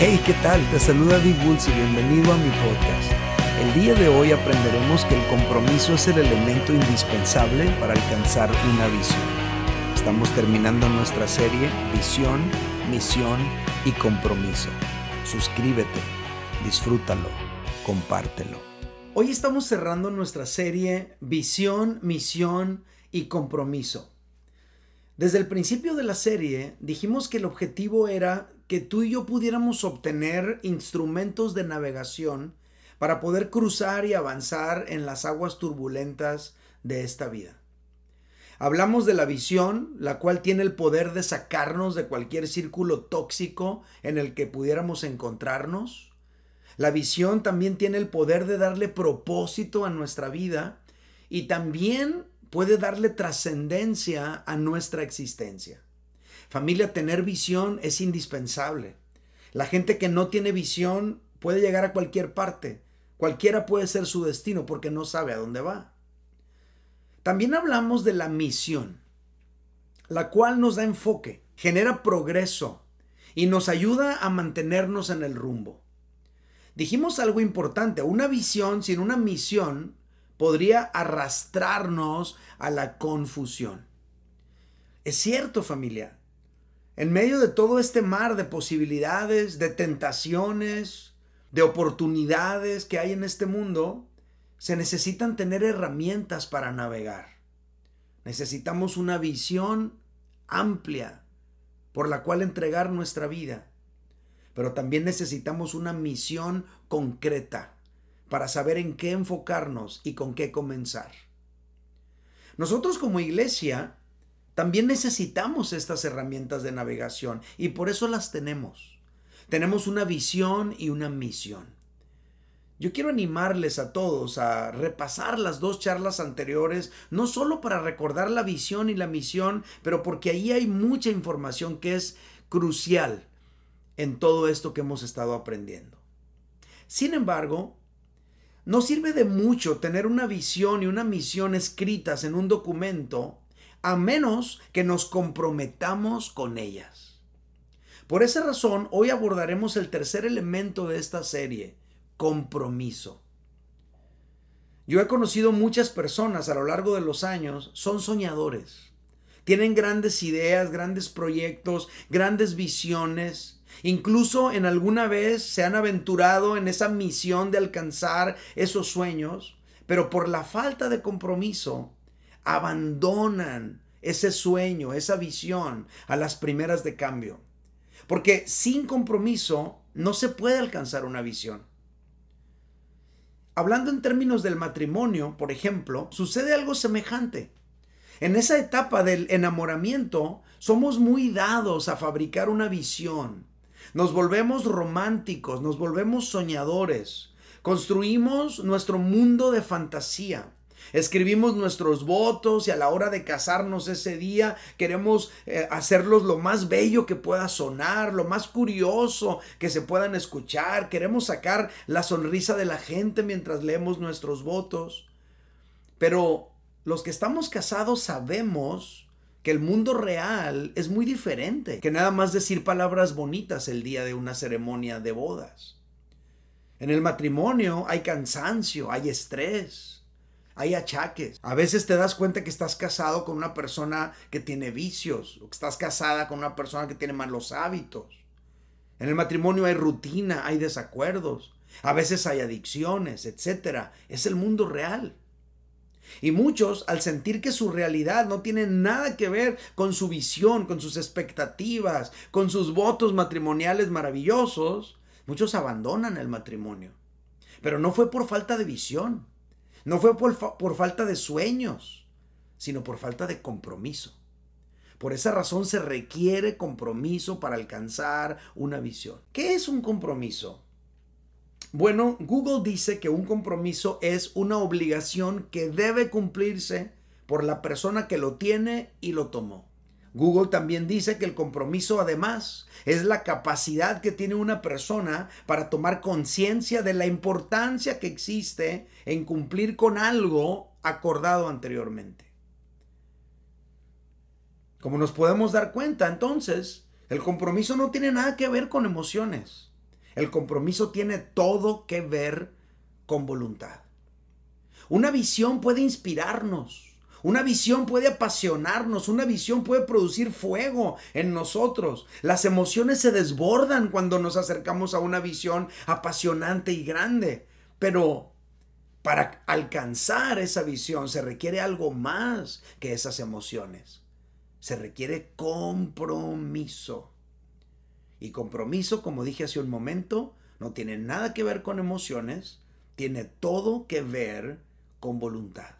Hey, ¿qué tal? Te saluda Bulls y bienvenido a mi podcast. El día de hoy aprenderemos que el compromiso es el elemento indispensable para alcanzar una visión. Estamos terminando nuestra serie Visión, Misión y Compromiso. Suscríbete, disfrútalo, compártelo. Hoy estamos cerrando nuestra serie Visión, Misión y Compromiso. Desde el principio de la serie dijimos que el objetivo era que tú y yo pudiéramos obtener instrumentos de navegación para poder cruzar y avanzar en las aguas turbulentas de esta vida. Hablamos de la visión, la cual tiene el poder de sacarnos de cualquier círculo tóxico en el que pudiéramos encontrarnos. La visión también tiene el poder de darle propósito a nuestra vida y también puede darle trascendencia a nuestra existencia. Familia, tener visión es indispensable. La gente que no tiene visión puede llegar a cualquier parte. Cualquiera puede ser su destino porque no sabe a dónde va. También hablamos de la misión, la cual nos da enfoque, genera progreso y nos ayuda a mantenernos en el rumbo. Dijimos algo importante, una visión sin una misión podría arrastrarnos a la confusión. Es cierto familia, en medio de todo este mar de posibilidades, de tentaciones, de oportunidades que hay en este mundo, se necesitan tener herramientas para navegar. Necesitamos una visión amplia por la cual entregar nuestra vida, pero también necesitamos una misión concreta para saber en qué enfocarnos y con qué comenzar. Nosotros como iglesia también necesitamos estas herramientas de navegación y por eso las tenemos. Tenemos una visión y una misión. Yo quiero animarles a todos a repasar las dos charlas anteriores, no solo para recordar la visión y la misión, pero porque ahí hay mucha información que es crucial en todo esto que hemos estado aprendiendo. Sin embargo, no sirve de mucho tener una visión y una misión escritas en un documento a menos que nos comprometamos con ellas. Por esa razón, hoy abordaremos el tercer elemento de esta serie, compromiso. Yo he conocido muchas personas a lo largo de los años, son soñadores. Tienen grandes ideas, grandes proyectos, grandes visiones, Incluso en alguna vez se han aventurado en esa misión de alcanzar esos sueños, pero por la falta de compromiso abandonan ese sueño, esa visión a las primeras de cambio. Porque sin compromiso no se puede alcanzar una visión. Hablando en términos del matrimonio, por ejemplo, sucede algo semejante. En esa etapa del enamoramiento somos muy dados a fabricar una visión, nos volvemos románticos, nos volvemos soñadores. Construimos nuestro mundo de fantasía. Escribimos nuestros votos y a la hora de casarnos ese día queremos eh, hacerlos lo más bello que pueda sonar, lo más curioso que se puedan escuchar. Queremos sacar la sonrisa de la gente mientras leemos nuestros votos. Pero los que estamos casados sabemos que el mundo real es muy diferente que nada más decir palabras bonitas el día de una ceremonia de bodas. En el matrimonio hay cansancio, hay estrés, hay achaques. A veces te das cuenta que estás casado con una persona que tiene vicios o que estás casada con una persona que tiene malos hábitos. En el matrimonio hay rutina, hay desacuerdos, a veces hay adicciones, etc. Es el mundo real. Y muchos, al sentir que su realidad no tiene nada que ver con su visión, con sus expectativas, con sus votos matrimoniales maravillosos, muchos abandonan el matrimonio. Pero no fue por falta de visión, no fue por, por falta de sueños, sino por falta de compromiso. Por esa razón se requiere compromiso para alcanzar una visión. ¿Qué es un compromiso? Bueno, Google dice que un compromiso es una obligación que debe cumplirse por la persona que lo tiene y lo tomó. Google también dice que el compromiso además es la capacidad que tiene una persona para tomar conciencia de la importancia que existe en cumplir con algo acordado anteriormente. Como nos podemos dar cuenta, entonces, El compromiso no tiene nada que ver con emociones. El compromiso tiene todo que ver con voluntad. Una visión puede inspirarnos. Una visión puede apasionarnos, una visión puede producir fuego en nosotros. Las emociones se desbordan cuando nos acercamos a una visión apasionante y grande. Pero para alcanzar esa visión se requiere algo más que esas emociones. Se requiere compromiso. Y compromiso, como dije hace un momento, no tiene nada que ver con emociones, tiene todo que ver con voluntad.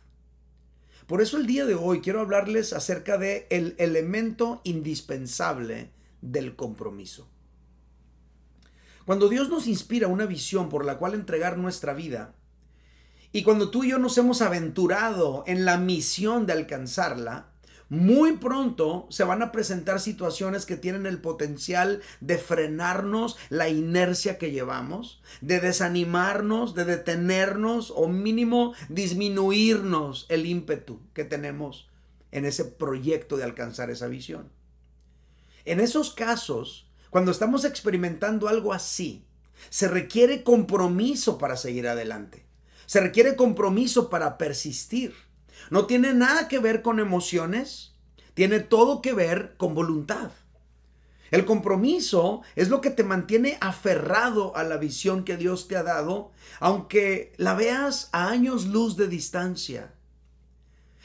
Por eso el día de hoy quiero hablarles acerca de el elemento indispensable del compromiso. Cuando Dios nos inspira una visión por la cual entregar nuestra vida, y cuando tú y yo nos hemos aventurado en la misión de alcanzarla, muy pronto se van a presentar situaciones que tienen el potencial de frenarnos la inercia que llevamos, de desanimarnos, de detenernos o mínimo disminuirnos el ímpetu que tenemos en ese proyecto de alcanzar esa visión. En esos casos, cuando estamos experimentando algo así, se requiere compromiso para seguir adelante. Se requiere compromiso para persistir. No tiene nada que ver con emociones, tiene todo que ver con voluntad. El compromiso es lo que te mantiene aferrado a la visión que Dios te ha dado, aunque la veas a años luz de distancia.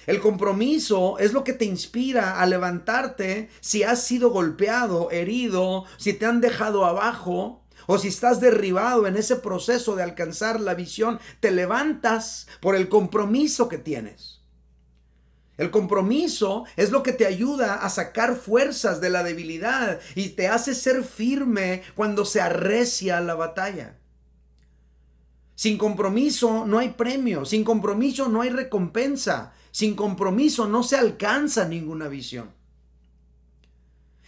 El compromiso es lo que te inspira a levantarte si has sido golpeado, herido, si te han dejado abajo o si estás derribado en ese proceso de alcanzar la visión, te levantas por el compromiso que tienes. El compromiso es lo que te ayuda a sacar fuerzas de la debilidad y te hace ser firme cuando se arrecia la batalla. Sin compromiso no hay premio, sin compromiso no hay recompensa, sin compromiso no se alcanza ninguna visión.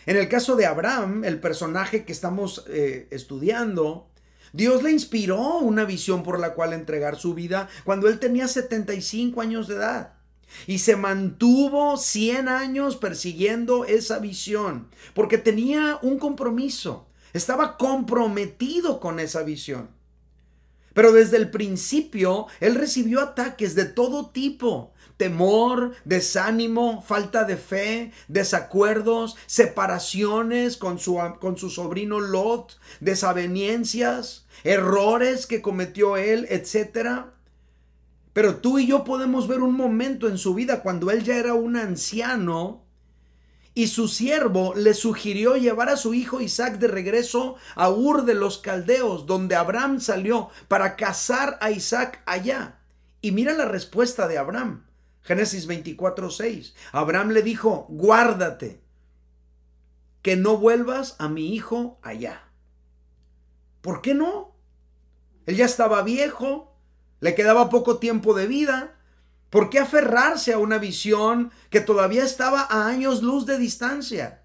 En el caso de Abraham, el personaje que estamos eh, estudiando, Dios le inspiró una visión por la cual entregar su vida cuando él tenía 75 años de edad. Y se mantuvo 100 años persiguiendo esa visión, porque tenía un compromiso, estaba comprometido con esa visión. Pero desde el principio, él recibió ataques de todo tipo, temor, desánimo, falta de fe, desacuerdos, separaciones con su, con su sobrino Lot, desavenencias, errores que cometió él, etcétera. Pero tú y yo podemos ver un momento en su vida cuando él ya era un anciano y su siervo le sugirió llevar a su hijo Isaac de regreso a Ur de los Caldeos, donde Abraham salió para cazar a Isaac allá. Y mira la respuesta de Abraham. Génesis 24, 6. Abraham le dijo, guárdate, que no vuelvas a mi hijo allá. ¿Por qué no? Él ya estaba viejo, le quedaba poco tiempo de vida. ¿Por qué aferrarse a una visión que todavía estaba a años luz de distancia?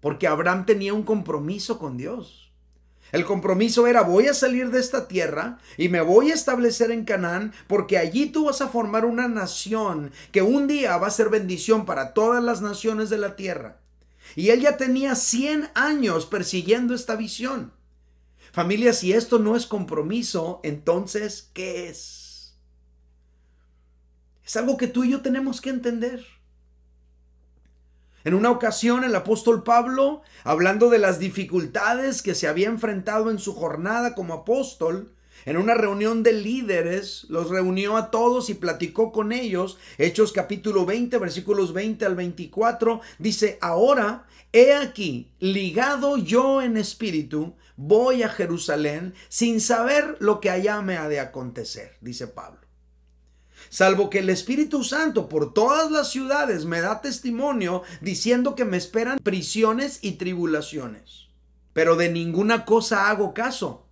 Porque Abraham tenía un compromiso con Dios. El compromiso era voy a salir de esta tierra y me voy a establecer en Canaán porque allí tú vas a formar una nación que un día va a ser bendición para todas las naciones de la tierra. Y él ya tenía 100 años persiguiendo esta visión. Familia, si esto no es compromiso, entonces, ¿qué es? Es algo que tú y yo tenemos que entender. En una ocasión el apóstol Pablo, hablando de las dificultades que se había enfrentado en su jornada como apóstol, en una reunión de líderes, los reunió a todos y platicó con ellos. Hechos capítulo 20, versículos 20 al 24, dice, ahora he aquí, ligado yo en espíritu, voy a Jerusalén sin saber lo que allá me ha de acontecer, dice Pablo. Salvo que el Espíritu Santo por todas las ciudades me da testimonio diciendo que me esperan prisiones y tribulaciones. Pero de ninguna cosa hago caso,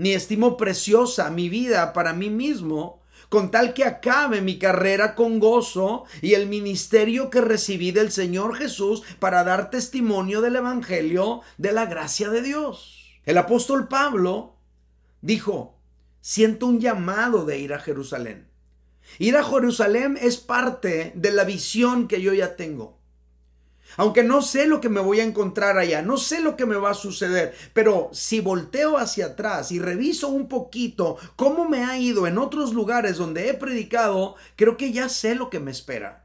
ni estimo preciosa mi vida para mí mismo, con tal que acabe mi carrera con gozo y el ministerio que recibí del Señor Jesús para dar testimonio del Evangelio de la gracia de Dios. El apóstol Pablo dijo, siento un llamado de ir a Jerusalén. Ir a Jerusalén es parte de la visión que yo ya tengo. Aunque no sé lo que me voy a encontrar allá, no sé lo que me va a suceder, pero si volteo hacia atrás y reviso un poquito cómo me ha ido en otros lugares donde he predicado, creo que ya sé lo que me espera.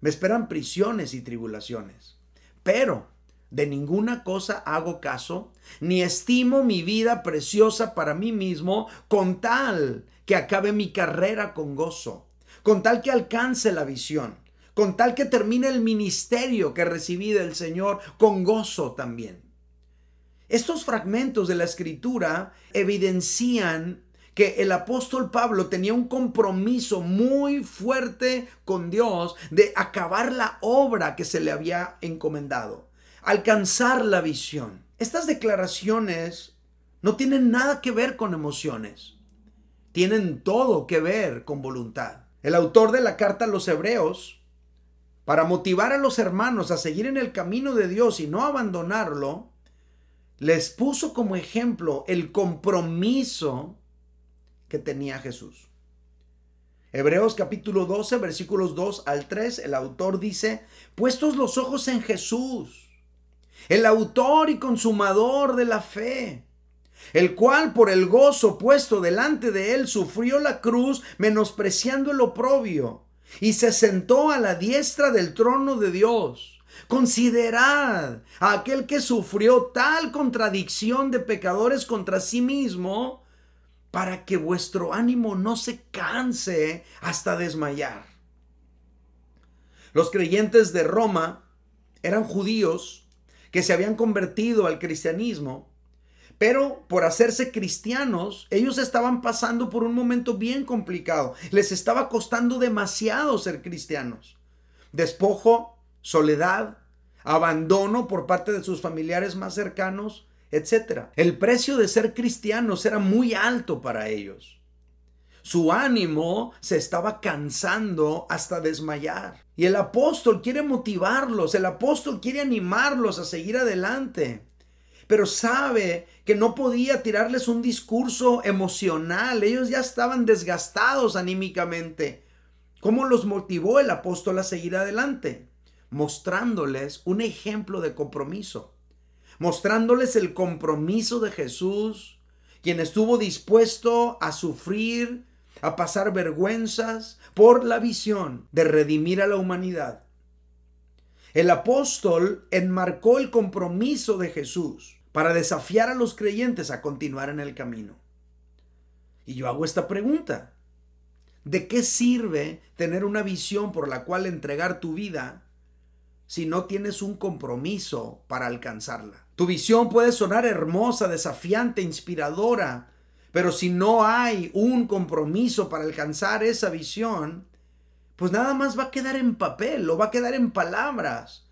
Me esperan prisiones y tribulaciones. Pero de ninguna cosa hago caso, ni estimo mi vida preciosa para mí mismo, con tal que acabe mi carrera con gozo, con tal que alcance la visión con tal que termine el ministerio que recibí del Señor con gozo también. Estos fragmentos de la escritura evidencian que el apóstol Pablo tenía un compromiso muy fuerte con Dios de acabar la obra que se le había encomendado, alcanzar la visión. Estas declaraciones no tienen nada que ver con emociones, tienen todo que ver con voluntad. El autor de la carta a los hebreos para motivar a los hermanos a seguir en el camino de Dios y no abandonarlo, les puso como ejemplo el compromiso que tenía Jesús. Hebreos capítulo 12, versículos 2 al 3, el autor dice, puestos los ojos en Jesús, el autor y consumador de la fe, el cual por el gozo puesto delante de él sufrió la cruz, menospreciando el oprobio y se sentó a la diestra del trono de Dios. Considerad a aquel que sufrió tal contradicción de pecadores contra sí mismo, para que vuestro ánimo no se canse hasta desmayar. Los creyentes de Roma eran judíos que se habían convertido al cristianismo pero por hacerse cristianos, ellos estaban pasando por un momento bien complicado. Les estaba costando demasiado ser cristianos. Despojo, soledad, abandono por parte de sus familiares más cercanos, etc. El precio de ser cristianos era muy alto para ellos. Su ánimo se estaba cansando hasta desmayar. Y el apóstol quiere motivarlos, el apóstol quiere animarlos a seguir adelante pero sabe que no podía tirarles un discurso emocional. Ellos ya estaban desgastados anímicamente. ¿Cómo los motivó el apóstol a seguir adelante? Mostrándoles un ejemplo de compromiso. Mostrándoles el compromiso de Jesús, quien estuvo dispuesto a sufrir, a pasar vergüenzas por la visión de redimir a la humanidad. El apóstol enmarcó el compromiso de Jesús para desafiar a los creyentes a continuar en el camino. Y yo hago esta pregunta. ¿De qué sirve tener una visión por la cual entregar tu vida si no tienes un compromiso para alcanzarla? Tu visión puede sonar hermosa, desafiante, inspiradora, pero si no hay un compromiso para alcanzar esa visión, pues nada más va a quedar en papel o va a quedar en palabras,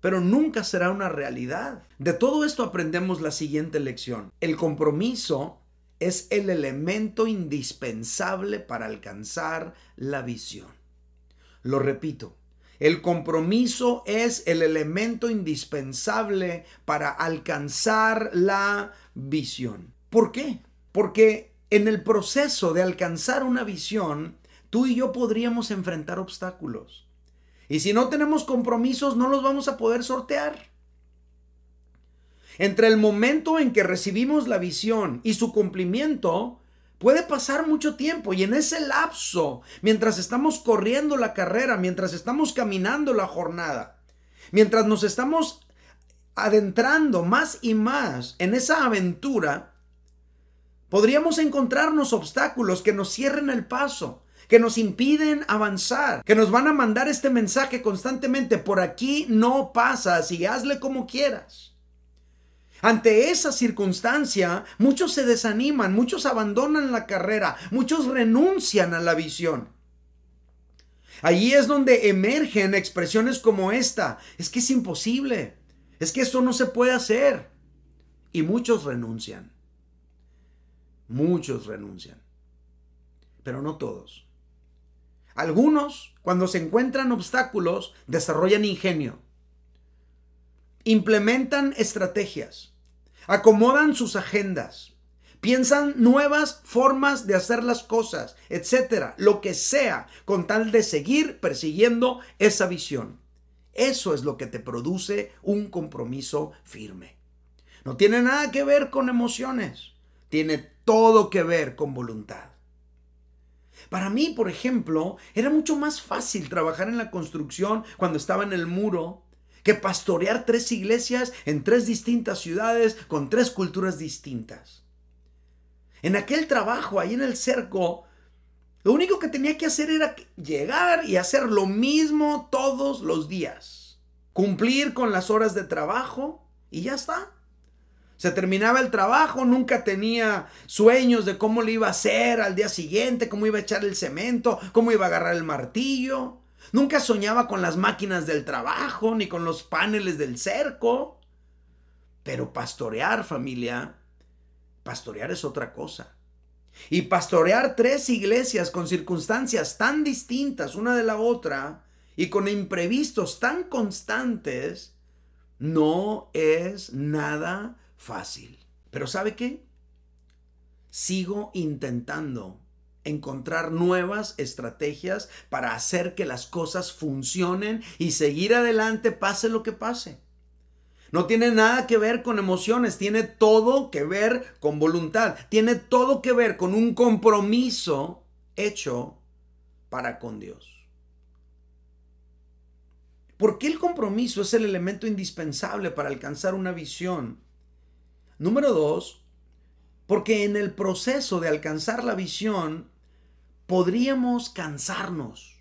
pero nunca será una realidad. De todo esto aprendemos la siguiente lección. El compromiso es el elemento indispensable para alcanzar la visión. Lo repito, el compromiso es el elemento indispensable para alcanzar la visión. ¿Por qué? Porque en el proceso de alcanzar una visión, tú y yo podríamos enfrentar obstáculos. Y si no tenemos compromisos, no los vamos a poder sortear. Entre el momento en que recibimos la visión y su cumplimiento, puede pasar mucho tiempo y en ese lapso, mientras estamos corriendo la carrera, mientras estamos caminando la jornada, mientras nos estamos adentrando más y más en esa aventura, podríamos encontrarnos obstáculos que nos cierren el paso, que nos impiden avanzar, que nos van a mandar este mensaje constantemente, por aquí no pasas y hazle como quieras. Ante esa circunstancia, muchos se desaniman, muchos abandonan la carrera, muchos renuncian a la visión. Allí es donde emergen expresiones como esta, es que es imposible, es que esto no se puede hacer. Y muchos renuncian, muchos renuncian, pero no todos. Algunos, cuando se encuentran obstáculos, desarrollan ingenio, implementan estrategias, acomodan sus agendas, piensan nuevas formas de hacer las cosas, etcétera, lo que sea, con tal de seguir persiguiendo esa visión. Eso es lo que te produce un compromiso firme. No tiene nada que ver con emociones, tiene todo que ver con voluntad. Para mí, por ejemplo, era mucho más fácil trabajar en la construcción cuando estaba en el muro que pastorear tres iglesias en tres distintas ciudades con tres culturas distintas. En aquel trabajo, ahí en el cerco, lo único que tenía que hacer era llegar y hacer lo mismo todos los días. Cumplir con las horas de trabajo y ya está. Se terminaba el trabajo, nunca tenía sueños de cómo le iba a hacer al día siguiente, cómo iba a echar el cemento, cómo iba a agarrar el martillo. Nunca soñaba con las máquinas del trabajo ni con los paneles del cerco. Pero pastorear, familia, pastorear es otra cosa. Y pastorear tres iglesias con circunstancias tan distintas una de la otra y con imprevistos tan constantes, no es nada fácil. Pero ¿sabe qué? Sigo intentando encontrar nuevas estrategias para hacer que las cosas funcionen y seguir adelante pase lo que pase. No tiene nada que ver con emociones, tiene todo que ver con voluntad, tiene todo que ver con un compromiso hecho para con Dios. ¿Por qué el compromiso es el elemento indispensable para alcanzar una visión? Número dos, porque en el proceso de alcanzar la visión podríamos cansarnos.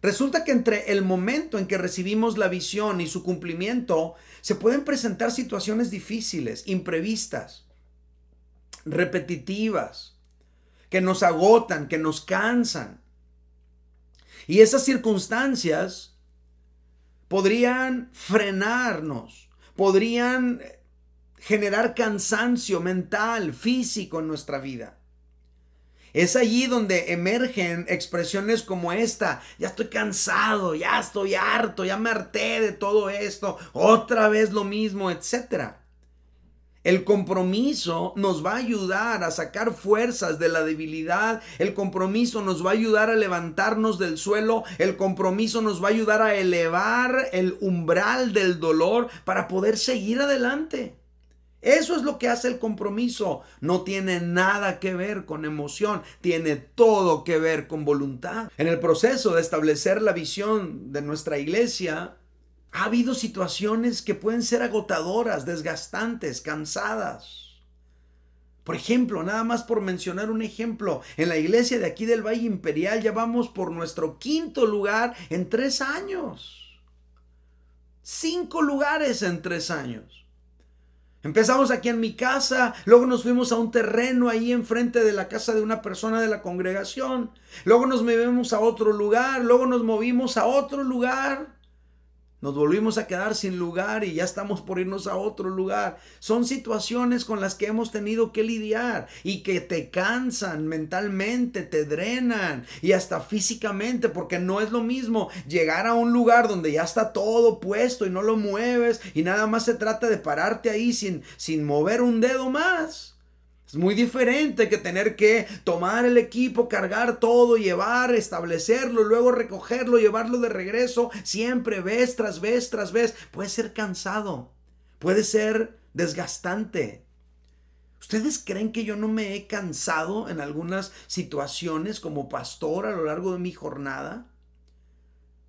Resulta que entre el momento en que recibimos la visión y su cumplimiento, se pueden presentar situaciones difíciles, imprevistas, repetitivas, que nos agotan, que nos cansan. Y esas circunstancias podrían frenarnos, podrían generar cansancio mental, físico en nuestra vida. Es allí donde emergen expresiones como esta, ya estoy cansado, ya estoy harto, ya me harté de todo esto, otra vez lo mismo, etc. El compromiso nos va a ayudar a sacar fuerzas de la debilidad, el compromiso nos va a ayudar a levantarnos del suelo, el compromiso nos va a ayudar a elevar el umbral del dolor para poder seguir adelante. Eso es lo que hace el compromiso. No tiene nada que ver con emoción, tiene todo que ver con voluntad. En el proceso de establecer la visión de nuestra iglesia, ha habido situaciones que pueden ser agotadoras, desgastantes, cansadas. Por ejemplo, nada más por mencionar un ejemplo, en la iglesia de aquí del Valle Imperial ya vamos por nuestro quinto lugar en tres años. Cinco lugares en tres años. Empezamos aquí en mi casa, luego nos fuimos a un terreno ahí enfrente de la casa de una persona de la congregación, luego nos movimos a otro lugar, luego nos movimos a otro lugar. Nos volvimos a quedar sin lugar y ya estamos por irnos a otro lugar. Son situaciones con las que hemos tenido que lidiar y que te cansan mentalmente, te drenan y hasta físicamente, porque no es lo mismo llegar a un lugar donde ya está todo puesto y no lo mueves y nada más se trata de pararte ahí sin, sin mover un dedo más es muy diferente que tener que tomar el equipo, cargar todo, llevar, establecerlo, luego recogerlo, llevarlo de regreso, siempre vez tras vez tras vez. Puede ser cansado, puede ser desgastante. ¿Ustedes creen que yo no me he cansado en algunas situaciones como pastor a lo largo de mi jornada?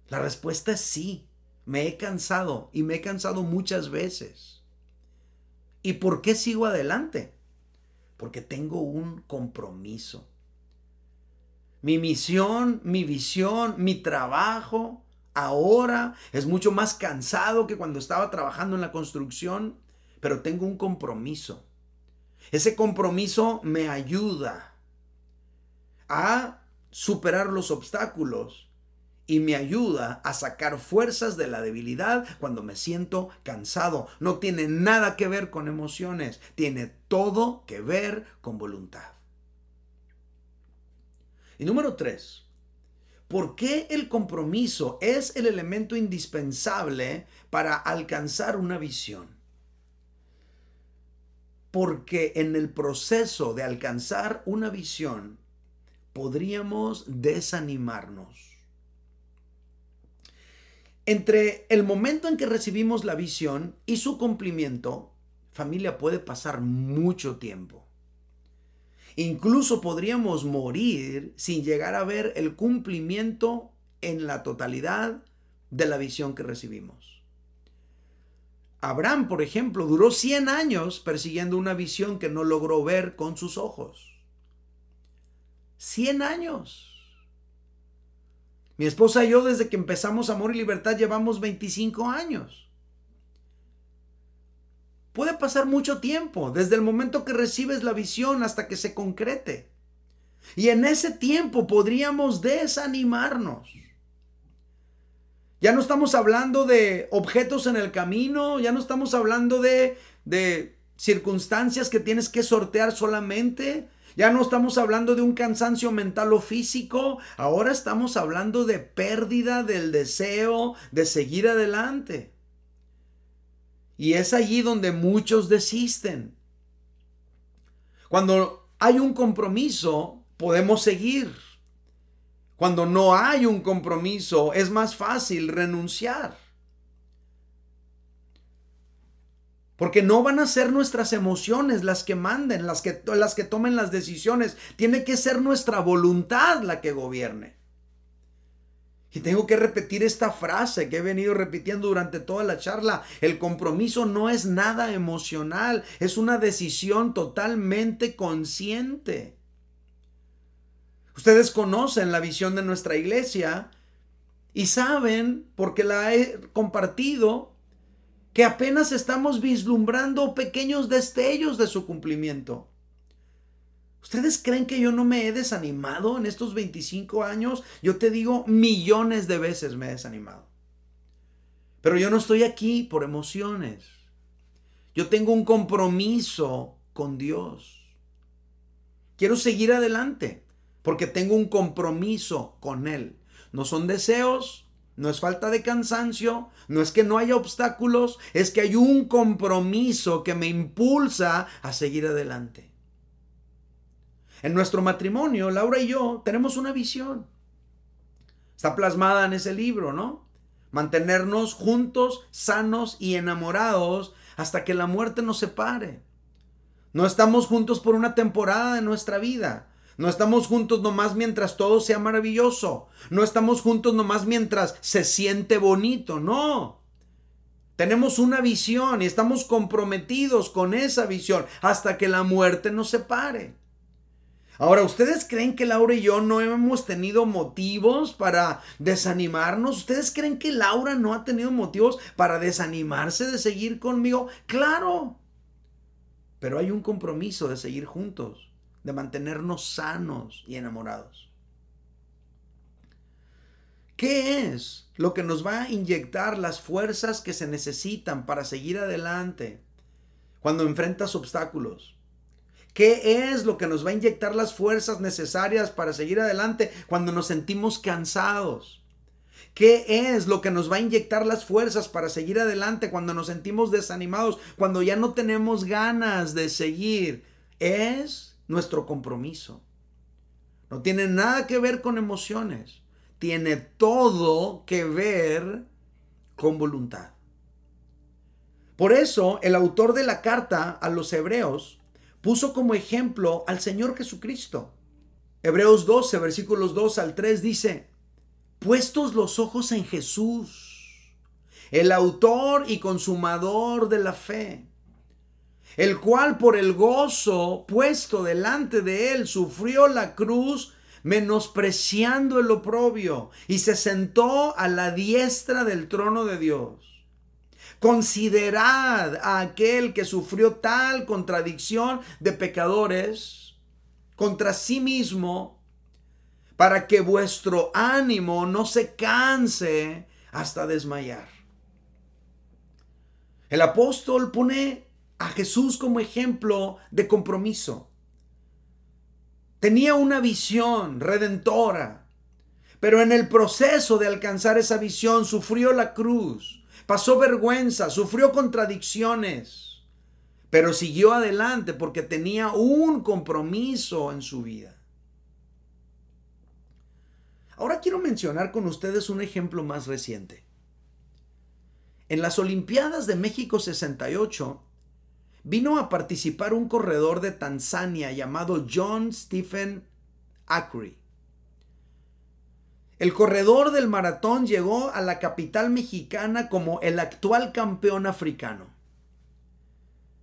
La respuesta es sí, me he cansado y me he cansado muchas veces. ¿Y por qué sigo adelante? Porque tengo un compromiso. Mi misión, mi visión, mi trabajo ahora es mucho más cansado que cuando estaba trabajando en la construcción, pero tengo un compromiso. Ese compromiso me ayuda a superar los obstáculos y me ayuda a sacar fuerzas de la debilidad cuando me siento cansado. No tiene nada que ver con emociones, tiene todo que ver con voluntad. Y número tres, ¿por qué el compromiso es el elemento indispensable para alcanzar una visión? Porque en el proceso de alcanzar una visión podríamos desanimarnos Entre el momento en que recibimos la visión y su cumplimiento, familia, puede pasar mucho tiempo. Incluso podríamos morir sin llegar a ver el cumplimiento en la totalidad de la visión que recibimos. Abraham, por ejemplo, duró 100 años persiguiendo una visión que no logró ver con sus ojos. 100 años. Mi esposa y yo desde que empezamos Amor y Libertad llevamos 25 años. Puede pasar mucho tiempo, desde el momento que recibes la visión hasta que se concrete. Y en ese tiempo podríamos desanimarnos. Ya no estamos hablando de objetos en el camino, ya no estamos hablando de, de circunstancias que tienes que sortear solamente, ya no estamos hablando de un cansancio mental o físico, ahora estamos hablando de pérdida del deseo de seguir adelante. Y es allí donde muchos desisten. Cuando hay un compromiso, podemos seguir. Cuando no hay un compromiso, es más fácil renunciar. Porque no van a ser nuestras emociones las que manden, las que, las que tomen las decisiones. Tiene que ser nuestra voluntad la que gobierne. Y tengo que repetir esta frase que he venido repitiendo durante toda la charla. El compromiso no es nada emocional, es una decisión totalmente consciente. Ustedes conocen la visión de nuestra iglesia y saben, porque la he compartido, que apenas estamos vislumbrando pequeños destellos de su cumplimiento. ¿Ustedes creen que yo no me he desanimado en estos 25 años? Yo te digo, millones de veces me he desanimado. Pero yo no estoy aquí por emociones. Yo tengo un compromiso con Dios. Quiero seguir adelante porque tengo un compromiso con Él. No son deseos, no es falta de cansancio, no es que no haya obstáculos, es que hay un compromiso que me impulsa a seguir adelante. En nuestro matrimonio, Laura y yo tenemos una visión. Está plasmada en ese libro, ¿no? Mantenernos juntos, sanos y enamorados hasta que la muerte nos separe. No estamos juntos por una temporada de nuestra vida. No estamos juntos nomás mientras todo sea maravilloso. No estamos juntos nomás mientras se siente bonito. No. Tenemos una visión y estamos comprometidos con esa visión hasta que la muerte nos separe. Ahora, ¿ustedes creen que Laura y yo no hemos tenido motivos para desanimarnos? ¿Ustedes creen que Laura no ha tenido motivos para desanimarse de seguir conmigo? Claro. Pero hay un compromiso de seguir juntos de mantenernos sanos y enamorados. ¿Qué es lo que nos va a inyectar las fuerzas que se necesitan para seguir adelante cuando enfrentas obstáculos? ¿Qué es lo que nos va a inyectar las fuerzas necesarias para seguir adelante cuando nos sentimos cansados? ¿Qué es lo que nos va a inyectar las fuerzas para seguir adelante cuando nos sentimos desanimados, cuando ya no tenemos ganas de seguir? Es nuestro compromiso. No tiene nada que ver con emociones. Tiene todo que ver con voluntad. Por eso el autor de la carta a los hebreos puso como ejemplo al Señor Jesucristo. Hebreos 12, versículos 2 al 3 dice, puestos los ojos en Jesús, el autor y consumador de la fe el cual por el gozo puesto delante de él sufrió la cruz, menospreciando el oprobio, y se sentó a la diestra del trono de Dios. Considerad a aquel que sufrió tal contradicción de pecadores contra sí mismo, para que vuestro ánimo no se canse hasta desmayar. El apóstol pone a Jesús como ejemplo de compromiso. Tenía una visión redentora, pero en el proceso de alcanzar esa visión sufrió la cruz, pasó vergüenza, sufrió contradicciones, pero siguió adelante porque tenía un compromiso en su vida. Ahora quiero mencionar con ustedes un ejemplo más reciente. En las Olimpiadas de México 68 vino a participar un corredor de Tanzania llamado John Stephen Acri. El corredor del maratón llegó a la capital mexicana como el actual campeón africano.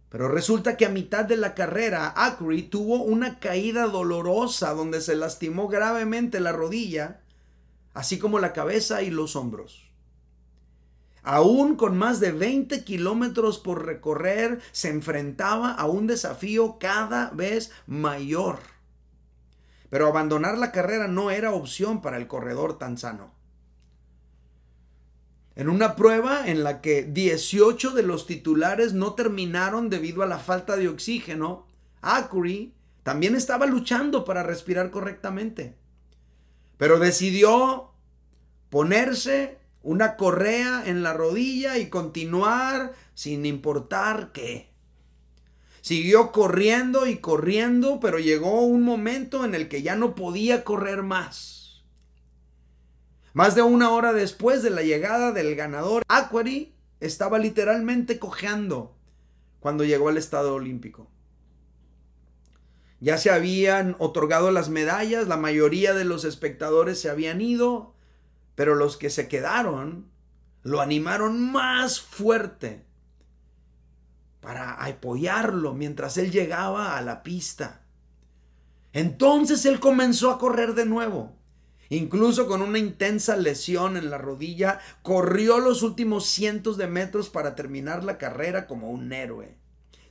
Pero resulta que a mitad de la carrera, Acri tuvo una caída dolorosa donde se lastimó gravemente la rodilla, así como la cabeza y los hombros. Aún con más de 20 kilómetros por recorrer, se enfrentaba a un desafío cada vez mayor. Pero abandonar la carrera no era opción para el corredor tan sano. En una prueba en la que 18 de los titulares no terminaron debido a la falta de oxígeno, Acuri también estaba luchando para respirar correctamente. Pero decidió ponerse una correa en la rodilla y continuar sin importar qué. Siguió corriendo y corriendo, pero llegó un momento en el que ya no podía correr más. Más de una hora después de la llegada del ganador, Aquari estaba literalmente cojeando cuando llegó al estado olímpico. Ya se habían otorgado las medallas, la mayoría de los espectadores se habían ido, pero los que se quedaron lo animaron más fuerte para apoyarlo mientras él llegaba a la pista. Entonces él comenzó a correr de nuevo. Incluso con una intensa lesión en la rodilla, corrió los últimos cientos de metros para terminar la carrera como un héroe.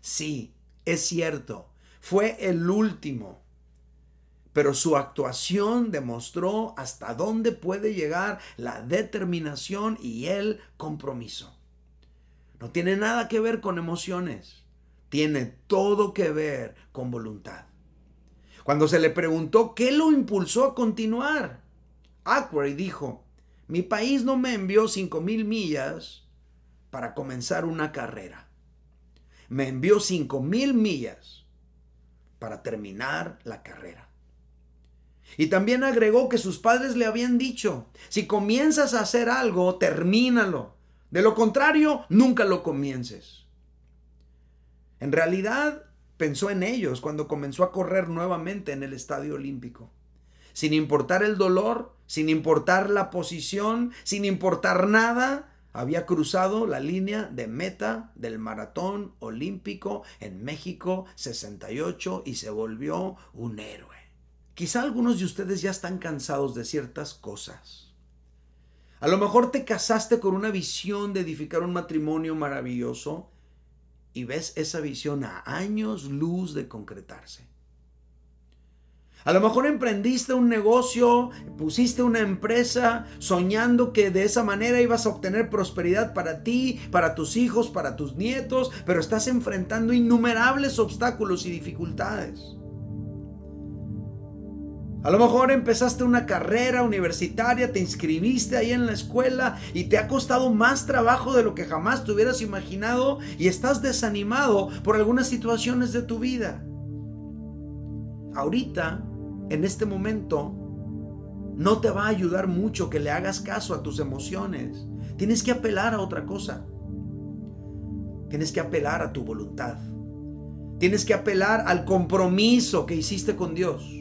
Sí, es cierto, fue el último pero su actuación demostró hasta dónde puede llegar la determinación y el compromiso. No tiene nada que ver con emociones, tiene todo que ver con voluntad. Cuando se le preguntó qué lo impulsó a continuar, Aquary dijo, mi país no me envió cinco mil millas para comenzar una carrera. Me envió cinco mil millas para terminar la carrera. Y también agregó que sus padres le habían dicho, si comienzas a hacer algo, termínalo. De lo contrario, nunca lo comiences. En realidad, pensó en ellos cuando comenzó a correr nuevamente en el Estadio Olímpico. Sin importar el dolor, sin importar la posición, sin importar nada, había cruzado la línea de meta del maratón olímpico en México 68 y se volvió un héroe. Quizá algunos de ustedes ya están cansados de ciertas cosas. A lo mejor te casaste con una visión de edificar un matrimonio maravilloso y ves esa visión a años luz de concretarse. A lo mejor emprendiste un negocio, pusiste una empresa soñando que de esa manera ibas a obtener prosperidad para ti, para tus hijos, para tus nietos, pero estás enfrentando innumerables obstáculos y dificultades. A lo mejor empezaste una carrera universitaria, te inscribiste ahí en la escuela y te ha costado más trabajo de lo que jamás te hubieras imaginado y estás desanimado por algunas situaciones de tu vida. Ahorita, en este momento, no te va a ayudar mucho que le hagas caso a tus emociones. Tienes que apelar a otra cosa. Tienes que apelar a tu voluntad. Tienes que apelar al compromiso que hiciste con Dios.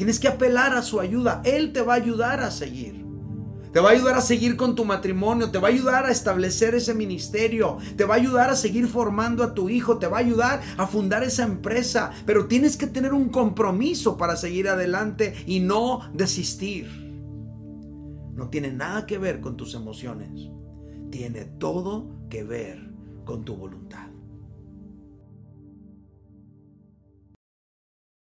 Tienes que apelar a su ayuda. Él te va a ayudar a seguir. Te va a ayudar a seguir con tu matrimonio, te va a ayudar a establecer ese ministerio, te va a ayudar a seguir formando a tu hijo, te va a ayudar a fundar esa empresa, pero tienes que tener un compromiso para seguir adelante y no desistir. No tiene nada que ver con tus emociones, tiene todo que ver con tu voluntad.